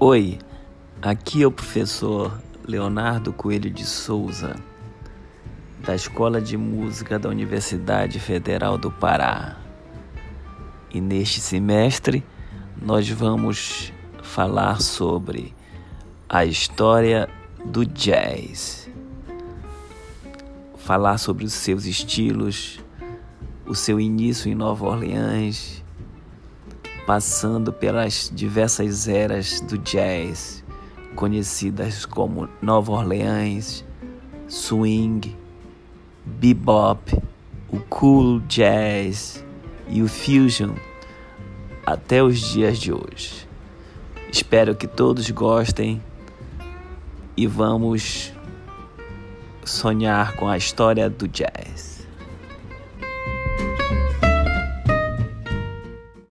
Oi, aqui é o professor Leonardo Coelho de Souza, da Escola de Música da Universidade Federal do Pará. E neste semestre nós vamos falar sobre a história do jazz. Falar sobre os seus estilos, o seu início em Nova Orleans passando pelas diversas eras do jazz, conhecidas como Nova Orleans, swing, bebop, o cool jazz e o fusion até os dias de hoje. Espero que todos gostem e vamos sonhar com a história do jazz.